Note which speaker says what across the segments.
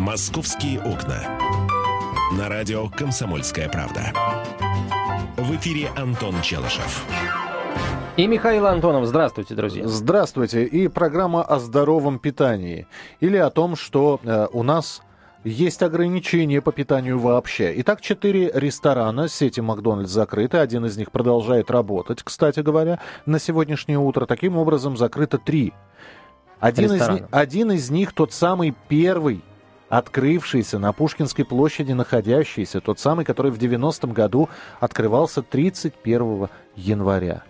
Speaker 1: «Московские окна». На радио «Комсомольская правда». В эфире Антон Челышев.
Speaker 2: И Михаил Антонов. Здравствуйте, друзья.
Speaker 3: Здравствуйте. И программа о здоровом питании. Или о том, что э, у нас есть ограничения по питанию вообще. Итак, четыре ресторана сети Макдональдс закрыты. Один из них продолжает работать, кстати говоря, на сегодняшнее утро. Таким образом, закрыто три. Один из, один из них тот самый первый, открывшийся на Пушкинской площади находящийся, тот самый, который в 90-м году открывался 31 января.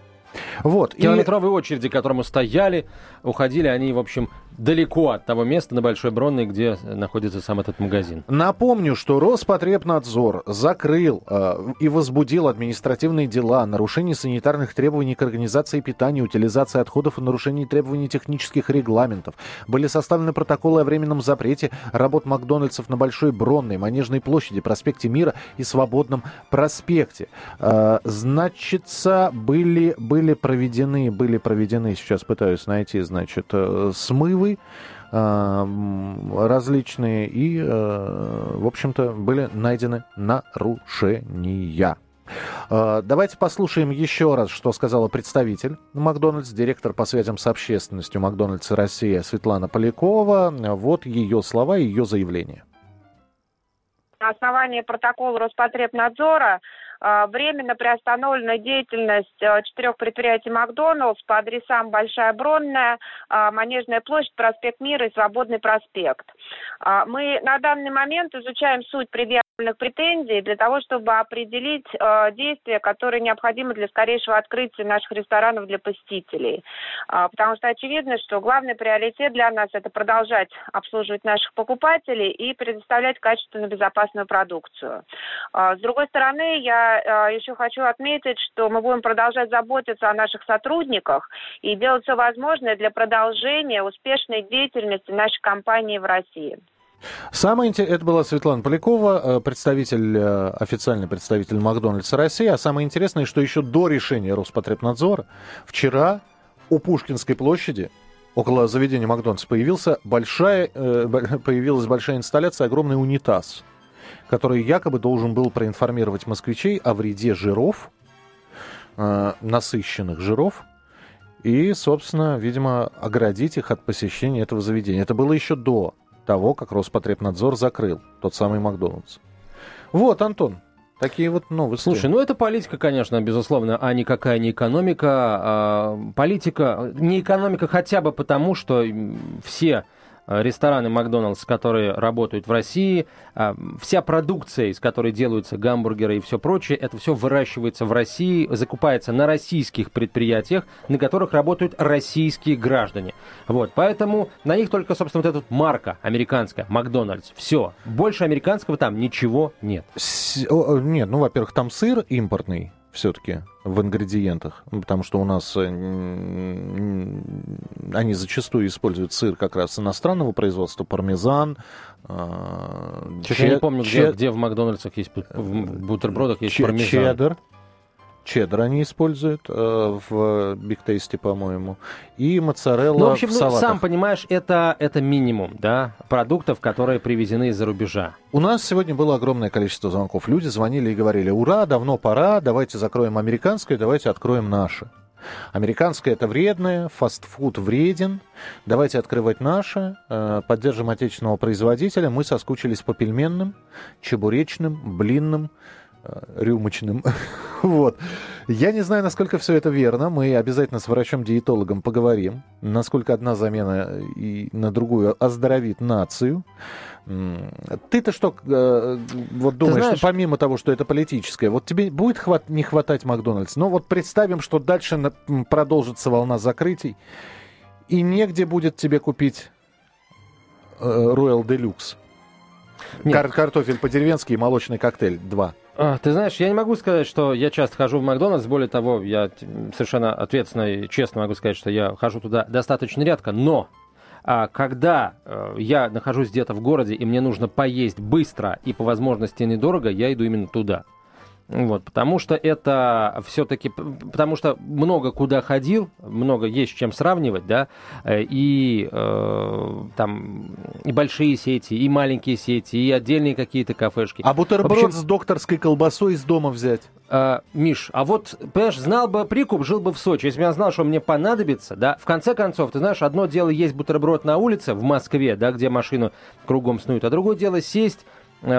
Speaker 2: Вот. Километровые и... очереди, к которому стояли, уходили они, в общем, далеко от того места на Большой Бронной, где находится сам этот магазин.
Speaker 3: Напомню, что Роспотребнадзор закрыл э, и возбудил административные дела о нарушении санитарных требований к организации питания, утилизации отходов и нарушении требований технических регламентов. Были составлены протоколы о временном запрете работ Макдональдсов на Большой Бронной, Манежной площади, проспекте Мира и Свободном проспекте. Э, значится, были, были проведены, были проведены, сейчас пытаюсь найти, значит, э, смывы а, различные, и, э, в общем-то, были найдены нарушения. А, давайте послушаем еще раз, что сказала представитель Макдональдс, директор по связям с общественностью Макдональдс Россия Светлана Полякова. Вот ее слова и ее заявление.
Speaker 4: На основании протокола Роспотребнадзора временно приостановлена деятельность а, четырех предприятий Макдоналдс по адресам Большая Бронная, а, Манежная площадь, проспект Мира и Свободный проспект. Мы на данный момент изучаем суть предъявленных претензий для того, чтобы определить действия, которые необходимы для скорейшего открытия наших ресторанов для посетителей. Потому что очевидно, что главный приоритет для нас это продолжать обслуживать наших покупателей и предоставлять качественную безопасную продукцию. С другой стороны, я а, еще хочу отметить, что мы будем продолжать заботиться о наших сотрудниках и делать все возможное для продолжения успешной деятельности нашей компании в России.
Speaker 3: Самое интересное, это была Светлана Полякова, э, представитель, э, официальный представитель Макдональдса России. А самое интересное, что еще до решения Роспотребнадзора вчера у Пушкинской площади около заведения Макдональдс появился большая, э, появилась большая инсталляция, огромный унитаз который якобы должен был проинформировать москвичей о вреде жиров, насыщенных жиров, и, собственно, видимо, оградить их от посещения этого заведения. Это было еще до того, как Роспотребнадзор закрыл тот самый Макдональдс. Вот, Антон, Такие вот новости.
Speaker 2: Слушай, ну это политика, конечно, безусловно, а никакая не экономика. А политика, не экономика хотя бы потому, что все рестораны Макдоналдс, которые работают в России, э, вся продукция, из которой делаются гамбургеры и все прочее, это все выращивается в России, закупается на российских предприятиях, на которых работают российские граждане. Вот, поэтому на них только, собственно, вот эта марка американская, Макдональдс. Все. Больше американского там ничего нет.
Speaker 3: С... Нет, ну, во-первых, там сыр импортный, все-таки в ингредиентах, потому что у нас э, они зачастую используют сыр как раз иностранного производства, пармезан.
Speaker 2: Э, Чуть я не помню, где, где в Макдональдсах есть, в бутербродах есть пармезан.
Speaker 3: Чеддер, чеддер они используют э, в Биг Тейсте, по-моему, и моцарелла ну, в общем, в салатах.
Speaker 2: Ну, сам понимаешь, это, это минимум да, продуктов, которые привезены из-за рубежа.
Speaker 3: У нас сегодня было огромное количество звонков. Люди звонили и говорили, ура, давно пора, давайте закроем американское, давайте откроем наше. Американское это вредное, фастфуд вреден. Давайте открывать наше, э, поддержим отечественного производителя. Мы соскучились по пельменным, чебуречным, блинным, рюмочным. вот. Я не знаю, насколько все это верно. Мы обязательно с врачом-диетологом поговорим, насколько одна замена и на другую оздоровит нацию. Ты-то что э, вот думаешь, знаешь... что помимо того, что это политическое, вот тебе будет хват... не хватать Макдональдс? Ну вот представим, что дальше на... продолжится волна закрытий, и негде будет тебе купить э, Royal Deluxe. Кар- картофель по-деревенски и молочный коктейль 2.
Speaker 2: А, ты знаешь, я не могу сказать, что я часто хожу в Макдональдс. Более того, я совершенно ответственно и честно могу сказать, что я хожу туда достаточно редко. Но а, когда э, я нахожусь где-то в городе и мне нужно поесть быстро и по возможности недорого, я иду именно туда. Вот, потому что это все-таки, потому что много куда ходил, много есть с чем сравнивать, да, э, и э, там и большие сети, и маленькие сети, и отдельные какие-то кафешки.
Speaker 3: А бутерброд общем, с докторской колбасой из дома взять?
Speaker 2: Э, Миш, а вот, понимаешь, знал бы прикуп, жил бы в Сочи. Если бы я знал, что мне понадобится, да, в конце концов, ты знаешь, одно дело есть бутерброд на улице в Москве, да, где машину кругом снуют, а другое дело сесть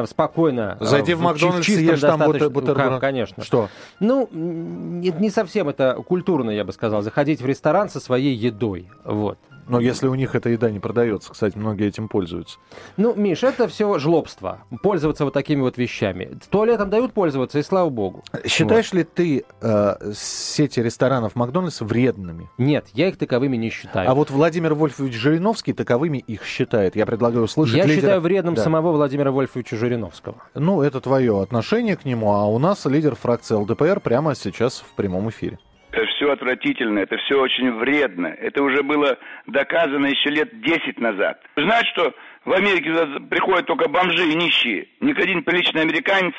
Speaker 2: спокойно.
Speaker 3: Э, Зайди в, в Макдональдс и ешь там бутерброд.
Speaker 2: Конечно.
Speaker 3: Что?
Speaker 2: Ну, не, не совсем это культурно, я бы сказал, заходить в ресторан со своей едой. Вот.
Speaker 3: Но если у них эта еда не продается, кстати, многие этим пользуются.
Speaker 2: Ну, Миш, это все жлобство. Пользоваться вот такими вот вещами. Туалетом дают пользоваться, и слава богу.
Speaker 3: Считаешь вот. ли ты э, сети ресторанов Макдональдс вредными?
Speaker 2: Нет, я их таковыми не считаю.
Speaker 3: А вот Владимир Вольфович Жириновский таковыми их считает. Я предлагаю услышать
Speaker 2: Я
Speaker 3: лидера...
Speaker 2: считаю вредным да. самого Владимира Вольфовича Жириновского.
Speaker 3: Ну, это твое отношение к нему, а у нас лидер фракции ЛДПР прямо сейчас в прямом эфире.
Speaker 5: Это все отвратительно, это все очень вредно. Это уже было доказано еще лет 10 назад. Знаете, что в Америке приходят только бомжи и нищие. Ни один приличный американец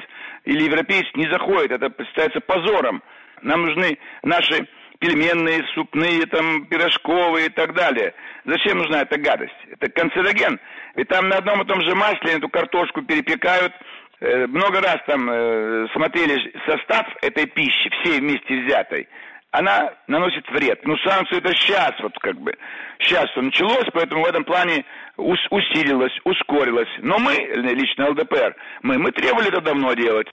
Speaker 5: или европеец не заходит. Это представляется позором. Нам нужны наши пельменные, супные, там, пирожковые и так далее. Зачем нужна эта гадость? Это канцероген. Ведь там на одном и том же масле эту картошку перепекают, э, много раз там э, смотрели состав этой пищи, всей вместе взятой она наносит вред. Ну, санкции это сейчас, вот как бы, сейчас все началось, поэтому в этом плане ус- усилилось, ускорилось. Но мы, лично ЛДПР, мы, мы требовали это давно делать.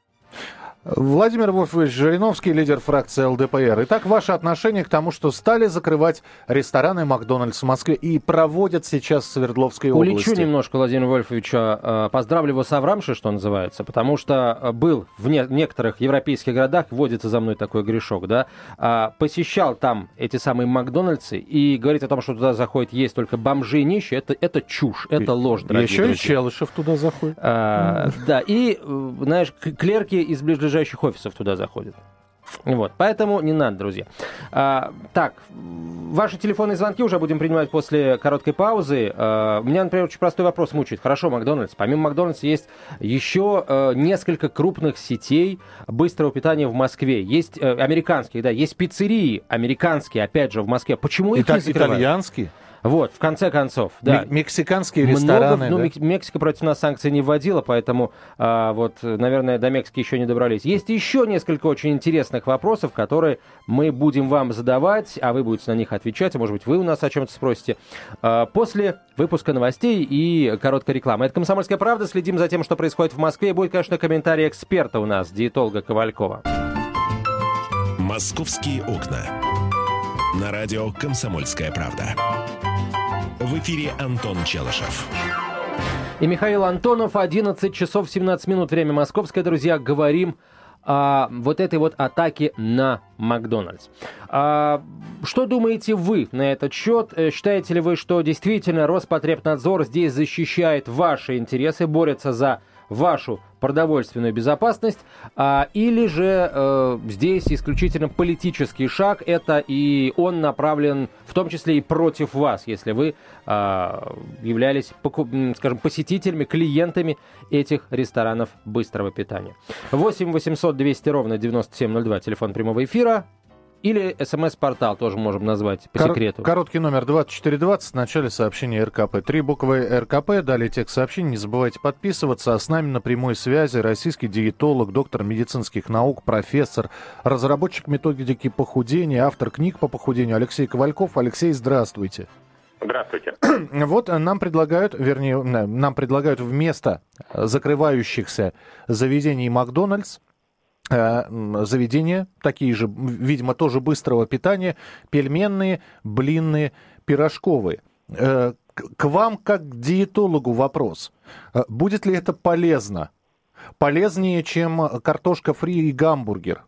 Speaker 3: Владимир Вольфович Жириновский, лидер фракции ЛДПР. Итак, ваше отношение к тому, что стали закрывать рестораны Макдональдс в Москве и проводят сейчас в Свердловской
Speaker 2: Улечу
Speaker 3: области?
Speaker 2: Улечу немножко Владимира Вольфовича. Э, поздравлю его с Аврамши, что называется, потому что был в не- некоторых европейских городах, вводится за мной такой грешок, да, а, посещал там эти самые Макдональдсы и говорит о том, что туда заходит есть только бомжи и нищие, это, это чушь, это ложь, дорогие
Speaker 3: Еще
Speaker 2: друзья.
Speaker 3: и Челышев туда заходит.
Speaker 2: А, да, и, э, знаешь, клерки из ближайших ближайших офисов туда заходят. Вот, поэтому не надо, друзья. А, так, ваши телефонные звонки уже будем принимать после короткой паузы. А, меня, например, очень простой вопрос мучает. Хорошо, Макдональдс. Помимо Макдональдса есть еще а, несколько крупных сетей быстрого питания в Москве. Есть а, американские, да, есть пиццерии американские, опять же, в Москве. Почему их
Speaker 3: Итак,
Speaker 2: не закрывают?
Speaker 3: итальянские?
Speaker 2: Вот, в конце концов, да.
Speaker 3: Мексиканские рестораны,
Speaker 2: Много, ну,
Speaker 3: да?
Speaker 2: Мексика против нас санкций не вводила, поэтому а, вот, наверное, до Мексики еще не добрались. Есть еще несколько очень интересных вопросов, которые мы будем вам задавать, а вы будете на них отвечать, а может быть, вы у нас о чем-то спросите. А, после выпуска новостей и короткой рекламы. Это «Комсомольская правда». Следим за тем, что происходит в Москве. Будет, конечно, комментарий эксперта у нас, диетолога Ковалькова.
Speaker 1: «Московские окна». На радио «Комсомольская правда». В эфире Антон Челышев.
Speaker 2: И Михаил Антонов, 11 часов 17 минут, время московское, друзья, говорим о вот этой вот атаке на Макдональдс. А, что думаете вы на этот счет? Э, считаете ли вы, что действительно Роспотребнадзор здесь защищает ваши интересы, борется за вашу продовольственную безопасность, а, или же э, здесь исключительно политический шаг, это и он направлен в том числе и против вас, если вы э, являлись, скажем, посетителями, клиентами этих ресторанов быстрого питания. 8 800 200 ровно 9702, телефон прямого эфира. Или смс-портал тоже можем назвать по Кор- секрету.
Speaker 3: Короткий номер 2420, в начале сообщения РКП. Три буквы РКП, далее текст сообщений. Не забывайте подписываться. А с нами на прямой связи российский диетолог, доктор медицинских наук, профессор, разработчик методики похудения, автор книг по похудению Алексей Ковальков. Алексей, здравствуйте.
Speaker 6: Здравствуйте.
Speaker 3: Вот нам предлагают, вернее, нам предлагают вместо закрывающихся заведений Макдональдс Э, заведения, такие же, видимо, тоже быстрого питания, пельменные, блинные, пирожковые. Э, к вам, как к диетологу, вопрос. Э, будет ли это полезно? Полезнее, чем картошка фри и гамбургер?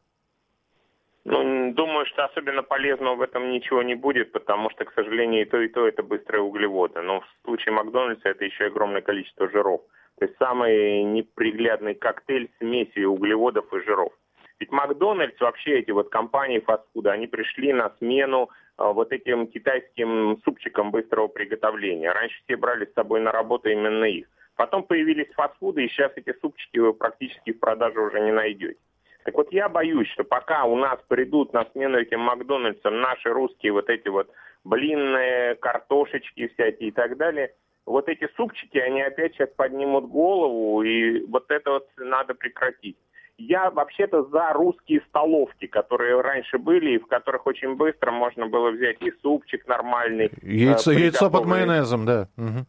Speaker 6: Ну, думаю, что особенно полезного в этом ничего не будет, потому что, к сожалению, и то, и то это быстрые углеводы. Но в случае Макдональдса это еще огромное количество жиров. То есть самый неприглядный коктейль смеси углеводов и жиров. Ведь Макдональдс, вообще эти вот компании фастфуда, они пришли на смену э, вот этим китайским супчикам быстрого приготовления. Раньше все брали с собой на работу именно их. Потом появились фастфуды, и сейчас эти супчики вы практически в продаже уже не найдете. Так вот, я боюсь, что пока у нас придут на смену этим Макдональдсам наши русские вот эти вот блинные, картошечки всякие и так далее, вот эти супчики, они опять сейчас поднимут голову, и вот это вот надо прекратить. Я вообще-то за русские столовки, которые раньше были, и в которых очень быстро можно было взять и супчик нормальный.
Speaker 3: Яйцо, э, яйцо под майонезом, да. Угу.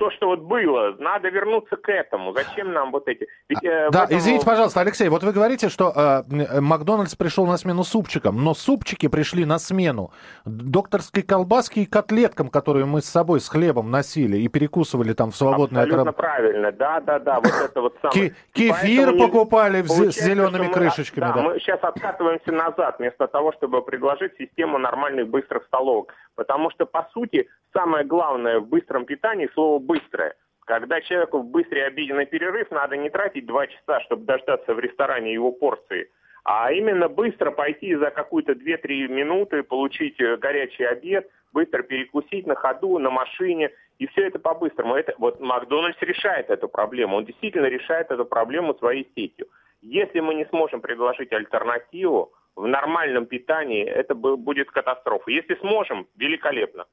Speaker 6: То, что вот было, надо вернуться к этому. Зачем нам вот эти...
Speaker 3: Ведь, э, да, этом... извините, пожалуйста, Алексей, вот вы говорите, что э, Макдональдс пришел на смену супчикам, но супчики пришли на смену докторской колбаски и котлеткам, которые мы с собой с хлебом носили и перекусывали там в свободное...
Speaker 6: Абсолютно от... правильно, да-да-да, вот это вот самое.
Speaker 3: Кефир покупали с зелеными крышечками.
Speaker 6: Да, мы сейчас откатываемся назад, вместо того, чтобы предложить систему нормальных быстрых столовок. Потому что, по сути, самое главное в быстром питании слово «быстрое». Когда человеку в быстрый обеденный перерыв надо не тратить два часа, чтобы дождаться в ресторане его порции, а именно быстро пойти за какую-то 2-3 минуты, получить э, горячий обед, быстро перекусить на ходу, на машине, и все это по-быстрому. Это, вот Макдональдс решает эту проблему, он действительно решает эту проблему своей сетью. Если мы не сможем предложить альтернативу, в нормальном питании, это будет катастрофа. Если сможем, великолепно.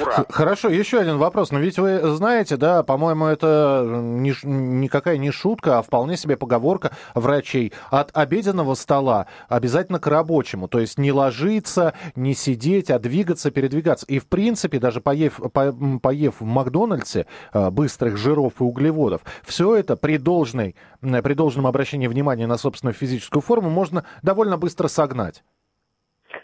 Speaker 6: Ура!
Speaker 3: Хорошо, еще один вопрос. Но ведь вы знаете, да, по-моему, это не, никакая не шутка, а вполне себе поговорка врачей. От обеденного стола обязательно к рабочему. То есть не ложиться, не сидеть, а двигаться, передвигаться. И, в принципе, даже поев, по, поев в Макдональдсе а, быстрых жиров и углеводов, все это при, должной, при должном обращении внимания на собственную физическую форму можно довольно быстро согнать.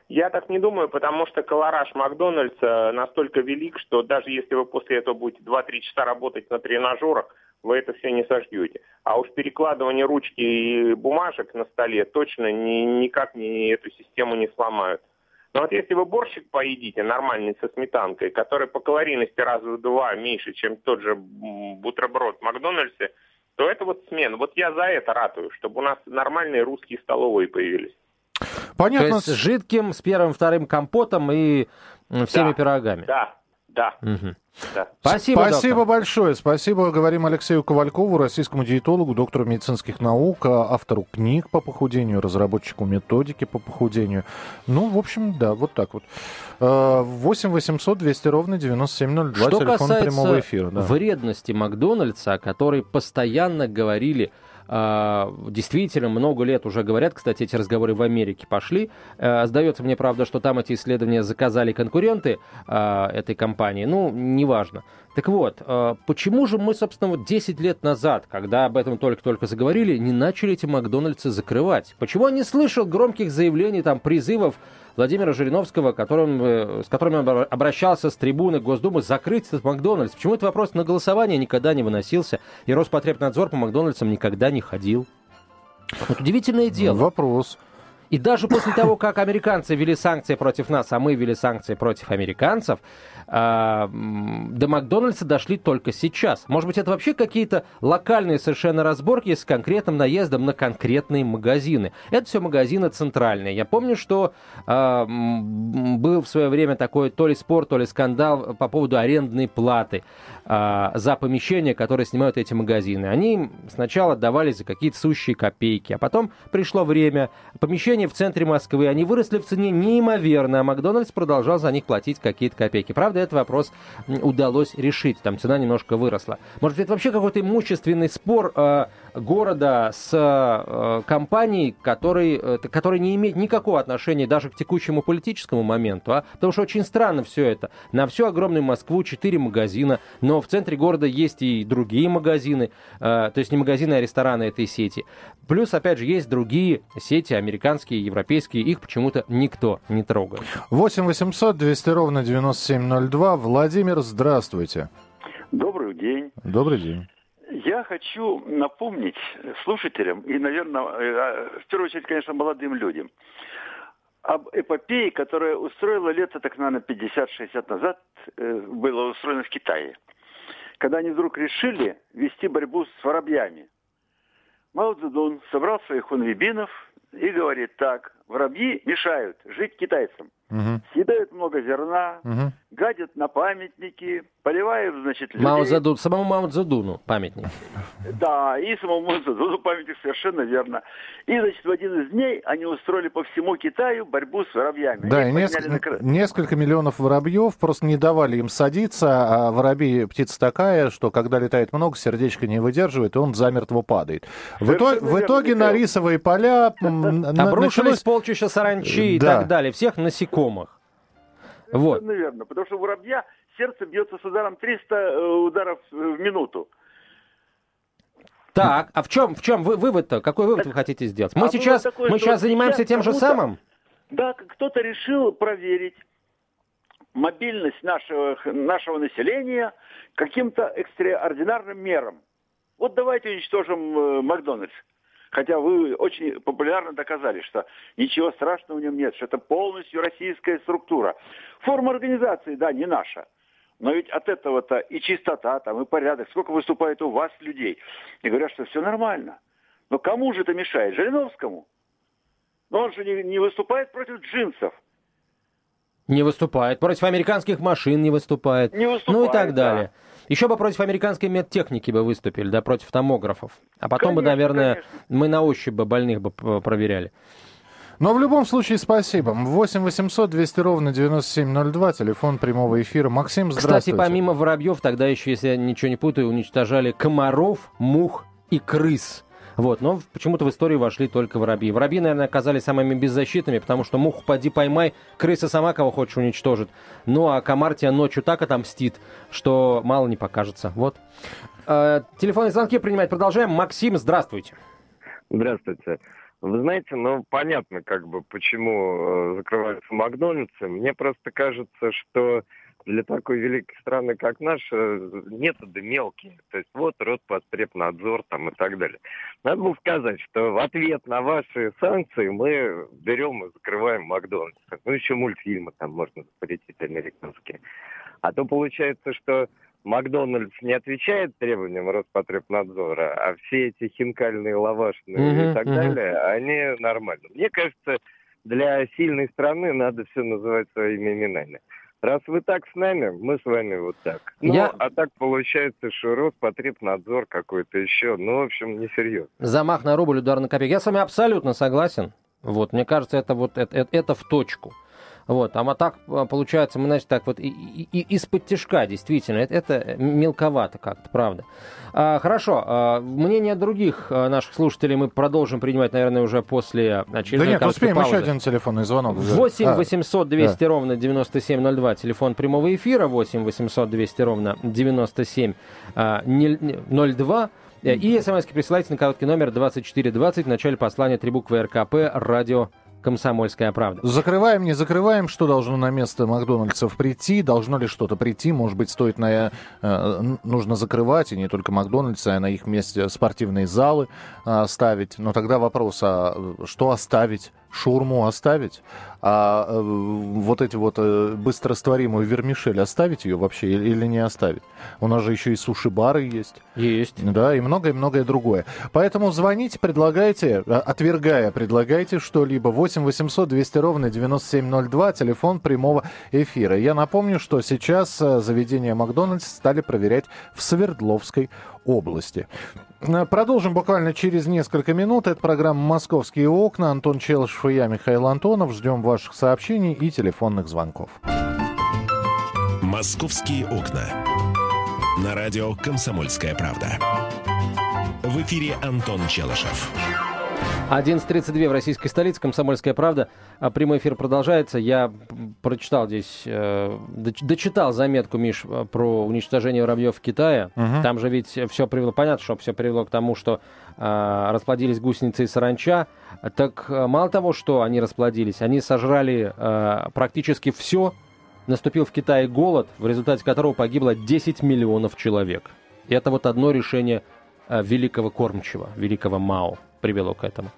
Speaker 6: Я так не думаю, потому что колораж Макдональдса настолько велик, что даже если вы после этого будете 2-3 часа работать на тренажерах, вы это все не сождете. А уж перекладывание ручки и бумажек на столе точно ни, никак не, эту систему не сломают. Но вот если вы борщик поедите, нормальный со сметанкой, который по калорийности раза в два меньше, чем тот же бутерброд в Макдональдсе, то это вот смена. Вот я за это ратую, чтобы у нас нормальные русские столовые появились.
Speaker 2: Понятно. То есть с жидким, с первым, вторым компотом и всеми
Speaker 6: да,
Speaker 2: пирогами.
Speaker 6: Да, да.
Speaker 2: Угу.
Speaker 6: да.
Speaker 3: Спасибо, Спасибо доктор. большое. Спасибо, говорим Алексею Ковалькову, российскому диетологу, доктору медицинских наук, автору книг по похудению, разработчику методики по похудению. Ну, в общем, да, вот так вот. 8 800 200 ровно 9702,
Speaker 2: Что
Speaker 3: телефон
Speaker 2: касается
Speaker 3: прямого эфира. Да.
Speaker 2: вредности Макдональдса, о которой постоянно говорили а, действительно много лет уже говорят, кстати, эти разговоры в Америке пошли. Э, сдается мне, правда, что там эти исследования заказали конкуренты а, этой компании. Ну, неважно. Так вот, э, почему же мы, собственно, вот 10 лет назад, когда об этом только-только заговорили, не начали эти Макдональдсы закрывать? Почему я не слышал громких заявлений, там, призывов Владимира Жириновского, которым, э, с которым он обращался с трибуны Госдумы, закрыть этот Макдональдс? Почему этот вопрос на голосование никогда не выносился, и Роспотребнадзор по Макдональдсам никогда не ходил? Вот удивительное дело.
Speaker 3: Вопрос.
Speaker 2: И даже после того, как американцы ввели санкции против нас, а мы ввели санкции против американцев, а, до Макдональдса дошли только сейчас. Может быть, это вообще какие-то локальные совершенно разборки с конкретным наездом на конкретные магазины. Это все магазины центральные. Я помню, что а, был в свое время такой то ли спор, то ли скандал по поводу арендной платы а, за помещения, которые снимают эти магазины. Они сначала давали за какие-то сущие копейки, а потом пришло время. Помещения в центре Москвы, они выросли в цене неимоверно, а Макдональдс продолжал за них платить какие-то копейки. Правда, этот вопрос удалось решить. Там цена немножко выросла. Может это вообще какой-то имущественный спор э, города с э, компанией, который, э, который не имеет никакого отношения даже к текущему политическому моменту. А? Потому что очень странно все это. На всю огромную Москву 4 магазина, но в центре города есть и другие магазины. Э, то есть не магазины, а рестораны этой сети. Плюс, опять же, есть другие сети, американские, европейские. Их почему-то никто не трогает.
Speaker 3: 8 800 200 ровно 9702. Владимир, здравствуйте.
Speaker 7: Добрый день.
Speaker 3: Добрый день.
Speaker 7: Я хочу напомнить слушателям и, наверное, э, а, в первую очередь, конечно, молодым людям, об эпопее, которая устроила лето, так, наверное, 50-60 назад, э, было устроено в Китае. Когда они вдруг решили вести борьбу с воробьями. Мао Цзэдун собрал своих хунвибинов, и говорит так, воробьи мешают жить китайцам.
Speaker 3: Мгм.
Speaker 7: Съедают много зерна,
Speaker 3: Мгм.
Speaker 7: гадят на памятники, поливают, значит, людей.
Speaker 2: Мао Цзэду- самому Мао Цзэдуну памятник.
Speaker 7: Да, и самому Цзэдуну памятник совершенно верно. И, значит, в один из дней они устроили по всему Китаю борьбу с воробьями.
Speaker 3: Да, и несколько,
Speaker 7: на
Speaker 3: несколько миллионов воробьев просто не давали им садиться, а воробей птица такая, что когда летает много, сердечко не выдерживает, и он замертво падает. В, итоге-
Speaker 7: Совершенно
Speaker 3: в итоге на рисовые поля началось...
Speaker 2: полчища саранчи и
Speaker 3: Да.
Speaker 2: так далее, всех насекомых. Вот.
Speaker 7: Совершенно верно, потому что у воробья сердце бьется с ударом 300 э, ударов э, в минуту.
Speaker 2: Так, а в чем, в чем вы, вывод-то? Какой вывод вы хотите сделать? Мы
Speaker 7: А
Speaker 2: сейчас,
Speaker 7: такой,
Speaker 2: мы сейчас занимаемся тем же самым?
Speaker 7: Да, кто-то решил проверить мобильность нашего, нашего населения каким-то экстраординарным мерам. Вот давайте уничтожим э, Макдональдс. Хотя вы очень популярно доказали, что ничего страшного в нем нет, что это полностью российская структура. Форма организации, да, не наша. Но ведь от этого-то и чистота, там, и порядок, сколько выступает у вас людей. И говорят, что все нормально. Но кому же это мешает? Жириновскому? Но он же не, не выступает против джинсов.
Speaker 2: Не выступает. Против американских машин не выступает.
Speaker 7: Не
Speaker 2: Ну и
Speaker 7: выступает,
Speaker 2: так
Speaker 7: да.
Speaker 2: далее. Еще бы против американской медтехники бы выступили, да, против томографов. А потом бы,
Speaker 7: Конечно,
Speaker 2: наверное,
Speaker 7: конечно.
Speaker 2: мы на ощупь бы больных бы проверяли.
Speaker 3: Но в любом случае спасибо. 8 800 200 ровно 9702, телефон прямого эфира. Максим,
Speaker 2: Кстати,
Speaker 3: здравствуйте.
Speaker 2: помимо воробьев, тогда еще, если я ничего не путаю, уничтожали комаров, мух и крыс. Вот, но почему-то в историю вошли только воробьи. Воробьи, наверное, оказались самыми беззащитными, потому что муху поди поймай, крыса сама кого хочешь уничтожит. Ну, а комар тебя ночью так отомстит, что мало не покажется. Вот. Э, телефонные звонки принимать продолжаем. Максим, здравствуйте.
Speaker 8: Здравствуйте. Вы знаете, ну понятно, как бы, почему э, закрываются Макдональдсы. Мне просто кажется, что для такой великой страны, как наша, методы мелкие. То есть вот Роспотребнадзор там и так далее. Надо было сказать, что в ответ на ваши санкции мы берем и закрываем Макдональдс. Ну, еще мультфильмы там можно запретить американские. А то получается, что Макдональдс не отвечает требованиям Роспотребнадзора, а все эти хинкальные, лавашные
Speaker 2: Мгм,
Speaker 8: и так
Speaker 2: мгм.
Speaker 8: далее, они нормальны. Мне кажется, для сильной страны надо все называть своими именами. Раз вы так с нами, мы с вами вот так. Ну,
Speaker 2: Я-
Speaker 8: а так получается, что Роспотребнадзор какой-то еще, ну, в общем, несерьезно.
Speaker 2: Замах на рубль, удар на копейку. Я с вами абсолютно согласен. Вот, мне кажется, это вот это, это- это в точку. Вот, а так а, получается, мы, значит, так вот и, и- и- из-под тяжка, действительно, это, это мелковато как-то, правда. А, хорошо, а, мнение других а, наших слушателей мы продолжим принимать, наверное, уже после
Speaker 3: Да
Speaker 2: очередной
Speaker 3: нет,
Speaker 2: короткой
Speaker 3: успеем еще
Speaker 2: паузы.
Speaker 3: один телефонный звонок.
Speaker 2: 8
Speaker 3: А,
Speaker 2: 800 200 ровно 9702, телефон прямого эфира, 8 800 200 ровно 9702. Э, И смс присылайте на короткий номер 2420 в начале послания три буквы РКП, радио «Комсомольская правда».
Speaker 3: Закрываем, не закрываем, что должно на место Макдональдсов прийти, должно ли что-то прийти, может быть, стоит на, э, нужно закрывать, и не только Макдональдсы, а на их месте спортивные залы э, ставить. Но тогда вопрос, а что оставить? Шурму оставить? А э, вот эти вот э, быстрорастворимую вермишель оставить ее вообще или, не оставить? У нас же еще и суши-бары есть.
Speaker 2: Есть.
Speaker 3: Да, и многое-многое другое. Поэтому звоните, предлагайте, а, отвергая, предлагайте что-либо. 8 800 200 ровно 9702, телефон прямого эфира. Я напомню, что сейчас заведения Макдональдс стали проверять в Свердловской области. Продолжим буквально через несколько минут. Это программа «Московские окна». Антон Челышев и я, Михаил Антонов. Ждем ваших сообщений и телефонных звонков.
Speaker 1: «Московские окна». На радио «Комсомольская правда». В эфире Антон Челышев.
Speaker 2: 11.32 в российской столице, «Комсомольская правда». А Прямой эфир продолжается. Я прочитал здесь, э, доч- дочитал заметку, Миш, э, про уничтожение воробьев в Китае.
Speaker 3: Мгм.
Speaker 2: Там же ведь все привело, понятно, что все привело к тому, что э, расплодились гусеницы и саранча. Так мало того, что они расплодились, они сожрали практически все. Наступил в Китае голод, в результате которого погибло 10 миллионов человек. И это вот одно решение великого кормчего, великого Мао привело к этому.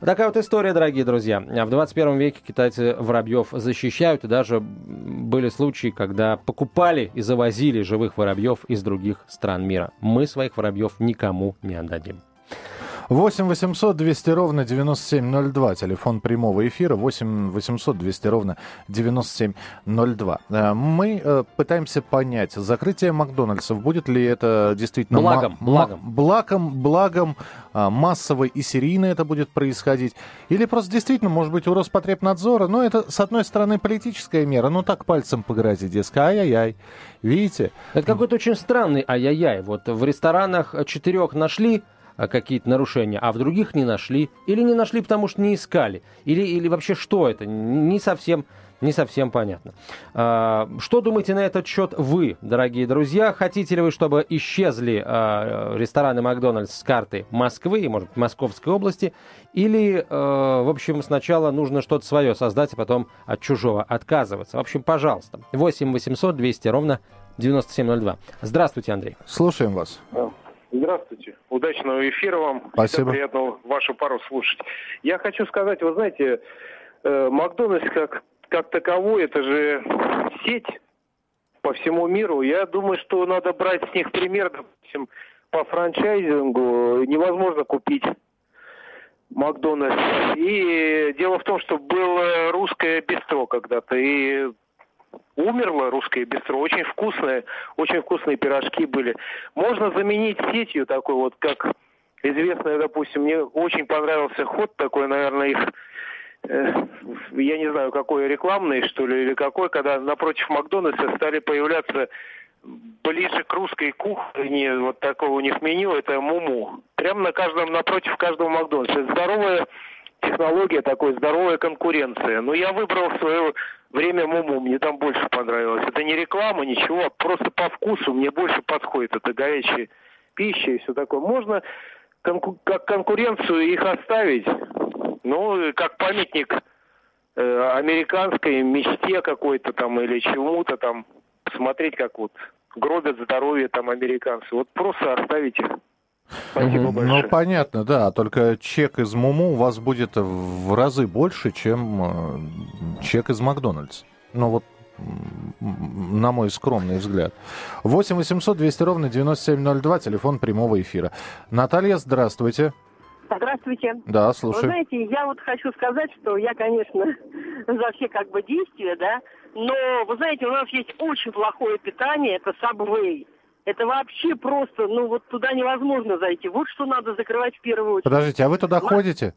Speaker 2: Вот такая вот история, дорогие друзья. В 21 веке китайцы воробьев защищают, и даже были случаи, когда покупали и завозили живых воробьев из других стран мира. Мы своих воробьев никому не отдадим.
Speaker 3: 8 800 200 ровно 9702. Телефон прямого эфира 8 800 200 ровно 9702. Э, мы э, пытаемся понять, закрытие Макдональдсов, будет ли это действительно...
Speaker 2: Благом, благом.
Speaker 3: Благом, благом, массово и серийно это будет происходить. Или просто действительно, может быть, у Роспотребнадзора, ну, это, с одной стороны, политическая мера, ну, так пальцем погрозить, дескать, ай-яй-яй, видите?
Speaker 2: Это какой-то очень странный ай-яй-яй. Вот в ресторанах четырех нашли какие-то нарушения, а в других не нашли. Или не нашли, потому что не искали. Или, или вообще что это? Не совсем, не совсем понятно. А, что думаете на этот счет вы, дорогие друзья? Хотите ли вы, чтобы исчезли а, рестораны Макдональдс с карты Москвы, может быть, Московской области? Или, в общем, сначала нужно что-то свое создать, а потом от чужого отказываться? В общем, пожалуйста. 8 800 200 ровно 9702. Здравствуйте, Андрей.
Speaker 3: Слушаем вас.
Speaker 9: Здравствуйте. Удачного эфира вам.
Speaker 3: Спасибо.
Speaker 9: Приятно вашу пару слушать. Я хочу сказать, вы знаете, э, Макдональдс как, как таковой, это же сеть по всему миру. Я думаю, что надо брать с них пример, допустим, по франчайзингу невозможно купить Макдональдс. И дело в том, что было русское бистро когда-то, и умерло русское бистро. Очень вкусное, очень вкусные пирожки были. Можно заменить сетью такой вот, как известная, допустим, мне очень понравился ход такой, наверное, их э, я не знаю, какой рекламный, что ли, или какой, когда напротив Макдональдса стали появляться ближе к русской кухне, вот такого у них меню, это муму. Прямо на каждом, напротив каждого Макдональдса. Здоровая технология такой, здоровая конкуренция. Но я выбрал в свое время Муму, мне там больше понравилось. Это не реклама, ничего, а просто по вкусу мне больше подходит. Это горячая пища и все такое. Можно конку- как конкуренцию их оставить, ну, как памятник э, американской мечте какой-то там или чему-то там, посмотреть, как вот гробят здоровье там американцы. Вот просто оставить их. Спасибо большое.
Speaker 3: Ну, понятно, да. Только чек из Муму у вас будет в разы больше, чем э, чек из Макдональдс. Ну, вот на мой скромный взгляд. 8 800 200 ровно 9702, телефон прямого эфира. Наталья, здравствуйте.
Speaker 10: Здравствуйте.
Speaker 3: Да, слушаю.
Speaker 10: Вы знаете, я вот хочу сказать, что я, конечно, за все как бы действия, да, но, вы знаете, у нас есть очень плохое питание, это Subway. Это вообще просто, ну вот туда невозможно зайти. Вот что надо закрывать в первую очередь.
Speaker 3: Подождите, а вы туда
Speaker 10: Ма-
Speaker 3: ходите?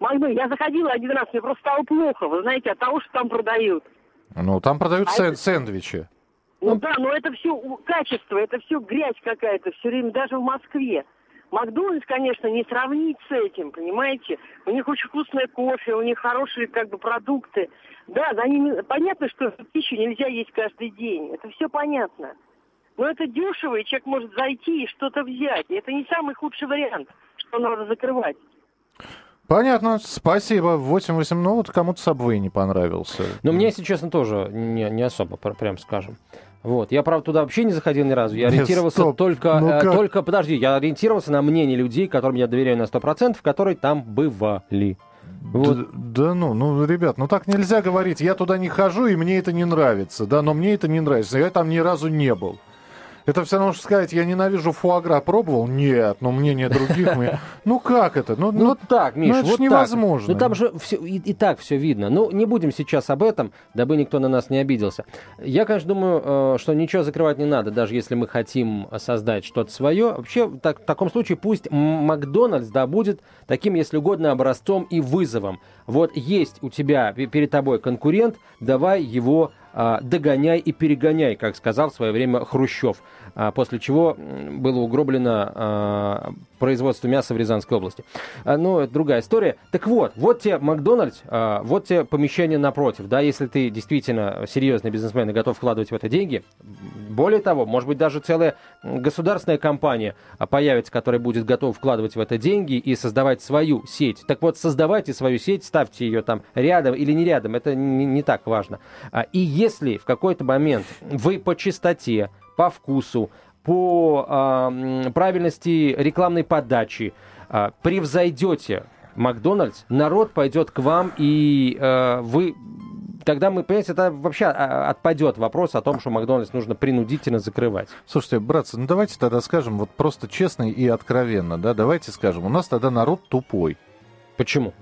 Speaker 10: Мальмы, я заходила один раз, мне просто стало плохо, вы знаете, от того, что там продают.
Speaker 3: Ну, там продают
Speaker 10: А
Speaker 3: сэн-
Speaker 10: это-
Speaker 3: сэндвичи.
Speaker 10: Ну да, но это все качество, это все грязь какая-то, все время, даже в Москве. Макдональдс, конечно, не сравнить с этим, понимаете? У них очень вкусное кофе, у них хорошие как бы продукты. Да, за ними понятно, что пищу нельзя есть каждый день. Это все понятно. Но это дешево, и человек может зайти и что-то взять. И это не самый худший вариант, что надо закрывать.
Speaker 3: Понятно, спасибо. 8 8 ну вот кому-то Subway не понравился.
Speaker 2: Но мне, если честно, тоже не, не особо, пр- прям скажем. Вот. Я, правда, туда вообще не заходил ни разу. Я
Speaker 3: Нет,
Speaker 2: ориентировался
Speaker 3: стоп.
Speaker 2: только,
Speaker 3: Ну
Speaker 2: э,
Speaker 3: как?
Speaker 2: только... Подожди, я ориентировался на мнение людей, которым я доверяю на 100%, которые там бывали. Вот.
Speaker 3: Д- Да, ну, ну, ребят, ну так нельзя говорить. Я туда не хожу, и мне это не нравится. Да, но мне это не нравится. Я там ни разу не был. Это все равно, что сказать, я ненавижу фуагра. Пробовал? Нет, но мнение других... мы- Ну как это? Ну,
Speaker 2: Ну,
Speaker 3: ну,
Speaker 2: так, Миш,
Speaker 3: ну, это
Speaker 2: вот так.
Speaker 3: невозможно.
Speaker 2: Ну там же все, и, и так все видно. Ну, не будем сейчас об этом, дабы никто на нас не обиделся. Я, конечно, думаю, э, что ничего закрывать не надо, даже если мы хотим создать что-то свое. Вообще, так- в таком случае пусть Макдональдс, да, будет таким, если угодно, образцом и вызовом. Вот есть у тебя пе- перед тобой конкурент, давай его догоняй и перегоняй, как сказал в свое время Хрущев, А, после чего было угроблено а, производство мяса в Рязанской области. А, Ну, это другая история. Так вот, вот тебе Макдональдс, а, вот тебе помещение напротив, да, если ты действительно серьезный бизнесмен и готов вкладывать в это деньги. Более того, может быть, даже целая государственная компания а, появится, которая будет готова вкладывать в это деньги и создавать свою сеть. Так вот, создавайте свою сеть, ставьте ее там рядом или не рядом, это не, не так важно. А, И если в какой-то момент вы по чистоте, по вкусу, по м, правильности рекламной подачи а, превзойдете Макдональдс, народ пойдет к вам, и э, вы тогда мы, понимаете, это вообще отпадет вопрос о том, что Макдональдс нужно принудительно закрывать.
Speaker 3: Слушайте, братцы, ну давайте тогда скажем вот просто честно и откровенно, да, давайте скажем, у нас тогда народ тупой.
Speaker 2: Почему?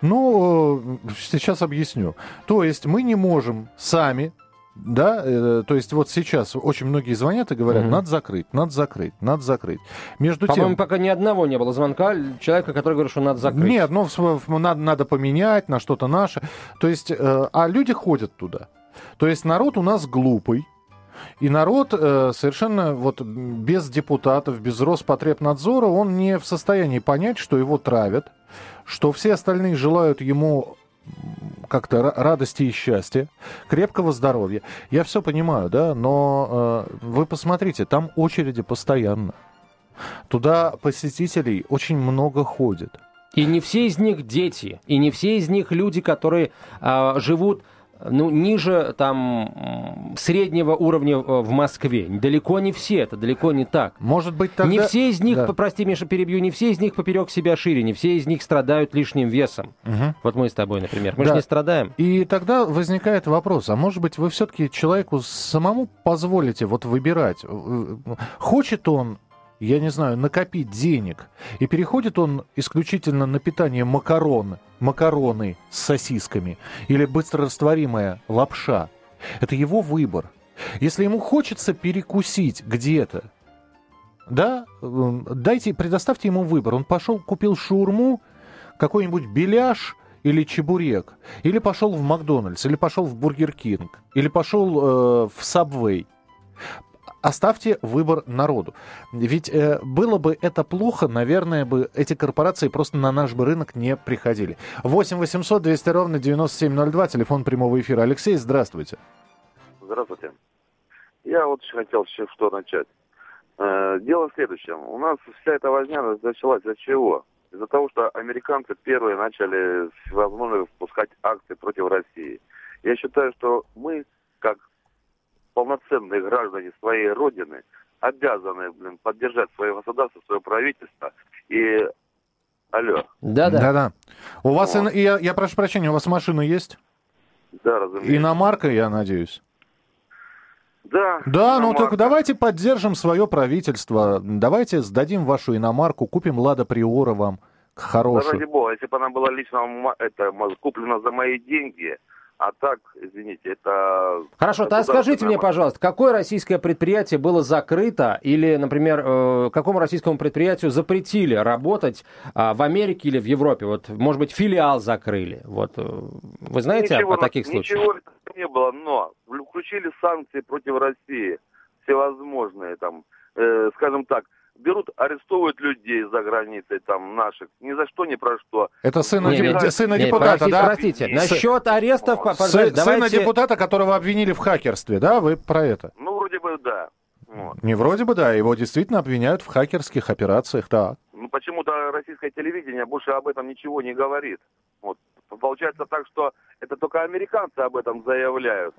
Speaker 3: Ну, э, сейчас объясню. То есть мы не можем сами да, э, то есть вот сейчас очень многие звонят и говорят, mm-hmm. надо закрыть, надо закрыть, надо закрыть.
Speaker 2: Между По-моему, тем... пока ни одного не было звонка человека, который говорит, что надо закрыть.
Speaker 3: Нет, ну надо, надо поменять на что-то наше. То есть, э, а люди ходят туда. То есть народ у нас глупый, и народ э, совершенно вот без депутатов, без Роспотребнадзора, он не в состоянии понять, что его травят, что все остальные желают ему как-то радости и счастья, крепкого здоровья. Я все понимаю, да, но э, вы посмотрите, там очереди постоянно. Туда посетителей очень много ходит.
Speaker 2: И не все из них дети, и не все из них люди, которые э, живут ну, ниже там среднего уровня э, в Москве. Далеко не все, это далеко не так.
Speaker 3: Может быть, тогда...
Speaker 2: Не все из них, да. прости, Миша, перебью, не все из них поперек себя шире, не все из них страдают лишним весом. Угу. Вот мы с тобой, например. Мы да. же не страдаем.
Speaker 3: И тогда возникает вопрос, а может быть, вы все-таки человеку самому позволите вот выбирать, э, хочет он я не знаю, накопить денег, и переходит он исключительно на питание макароны, макароны с сосисками или быстрорастворимая лапша, это его выбор. Если ему хочется перекусить где-то, да, дайте, предоставьте ему выбор. Он пошел, купил шаурму, какой-нибудь беляш или чебурек, или пошел в Макдональдс, или пошел в Бургер Кинг, или пошел э, в Сабвей оставьте выбор народу. Ведь э, было бы это плохо, наверное, бы эти корпорации просто на наш бы рынок не приходили. 8 800 200 ровно 9702, телефон прямого эфира. Алексей, здравствуйте.
Speaker 11: Здравствуйте. Я вот еще хотел еще что начать. Э, дело в следующем. У нас вся эта возня началась из-за чего? Из-за того, что американцы первые начали возможно впускать акции против России. Я считаю, что мы, как полноценные граждане своей родины обязаны, блин, поддержать свое государство, свое правительство. И Алло.
Speaker 2: Да-да.
Speaker 3: Да-да. У вас, вот. я, я прошу прощения, у вас машина есть?
Speaker 11: Да, разумеется.
Speaker 3: Иномарка, я надеюсь.
Speaker 11: Да.
Speaker 3: Да, иномарка. ну только давайте поддержим свое правительство. Давайте сдадим вашу иномарку, купим Лада Приора вам хорошую. Да
Speaker 11: ради бога, если бы она была лично это, куплена за мои деньги, а так, извините, это...
Speaker 2: Хорошо, тогда скажите мне, пожалуйста, какое российское предприятие было закрыто или, например, э, какому российскому предприятию запретили работать э, в Америке или в Европе? Вот, может быть, филиал закрыли. Вот, э, вы знаете ничего, о, о таких случаях?
Speaker 11: Ничего не было, но включили санкции против России, всевозможные там, э, скажем так, берут, арестовывают людей за границей, там, наших, ни за что, ни про что.
Speaker 3: Это сына, не, не, сына не, депутата,
Speaker 2: простите,
Speaker 3: да?
Speaker 2: Простите, насчет арестов...
Speaker 3: Сы, давайте... Сына депутата, которого обвинили в хакерстве, да? Вы про это?
Speaker 11: Ну, вроде бы, да.
Speaker 3: Вот. Не вроде бы, да, его действительно обвиняют в хакерских операциях, да.
Speaker 11: Ну, почему-то российское телевидение больше об этом ничего не говорит. Вот. Получается так, что это только американцы об этом заявляют.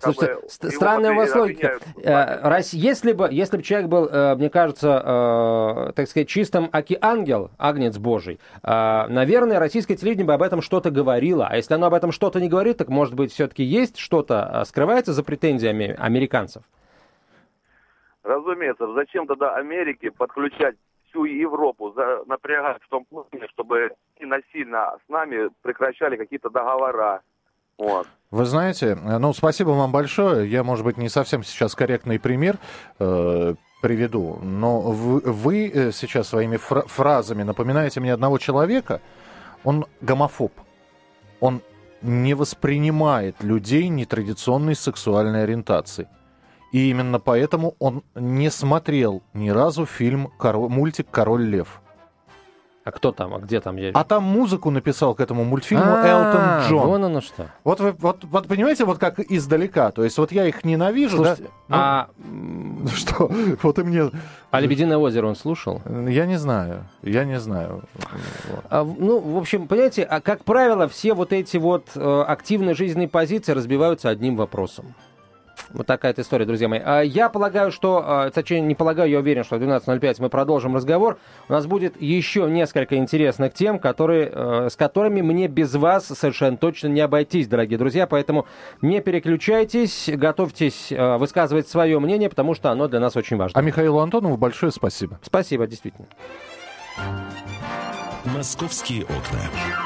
Speaker 2: Слушайте, странная у вас логика. Э, если бы, если бы человек был, э, мне кажется, э, так сказать, чистым ангел, агнец божий, наверное, российское телевидение бы об этом что-то говорило. А если оно об этом что-то не говорит, так, может быть, все-таки есть что-то, скрывается за претензиями американцев?
Speaker 11: Разумеется. Зачем тогда Америке подключать всю Европу напрягать в том плане, чтобы насильно с нами прекращали какие-то договора. Вот.
Speaker 3: Вы знаете, ну, спасибо вам большое. Я, может быть, не совсем сейчас корректный пример э, приведу, но вы, вы э, сейчас своими фра- фразами напоминаете мне одного человека. Он гомофоб. Он не воспринимает людей нетрадиционной сексуальной ориентации. И именно поэтому он не смотрел ни разу фильм, мультик «Король лев».
Speaker 2: А кто там? А где там? Я...
Speaker 3: А там музыку написал к этому мультфильму а, Элтон Джон.
Speaker 2: Вон оно что.
Speaker 3: Вот вы вот, вот понимаете, вот как издалека. То есть вот я их ненавижу, Слушайте,
Speaker 2: да?
Speaker 3: Ну, а что? Вот и мне.
Speaker 2: А Лебединое озеро он слушал?
Speaker 3: Я не знаю. Я не знаю.
Speaker 2: А, ну, в общем, понимаете, а как правило, все вот эти вот э, активные жизненные позиции разбиваются одним вопросом. Вот такая эта история, друзья мои. А я полагаю, что, а, точнее, не полагаю, я уверен, что в 12.05 мы продолжим разговор. У нас будет еще несколько интересных тем, которые, э, с которыми мне без вас совершенно точно не обойтись, дорогие друзья. Поэтому не переключайтесь, готовьтесь э, высказывать свое мнение, потому что оно для нас очень важно.
Speaker 3: А Михаилу Антонову большое спасибо.
Speaker 2: Спасибо, действительно.
Speaker 1: «Московские окна».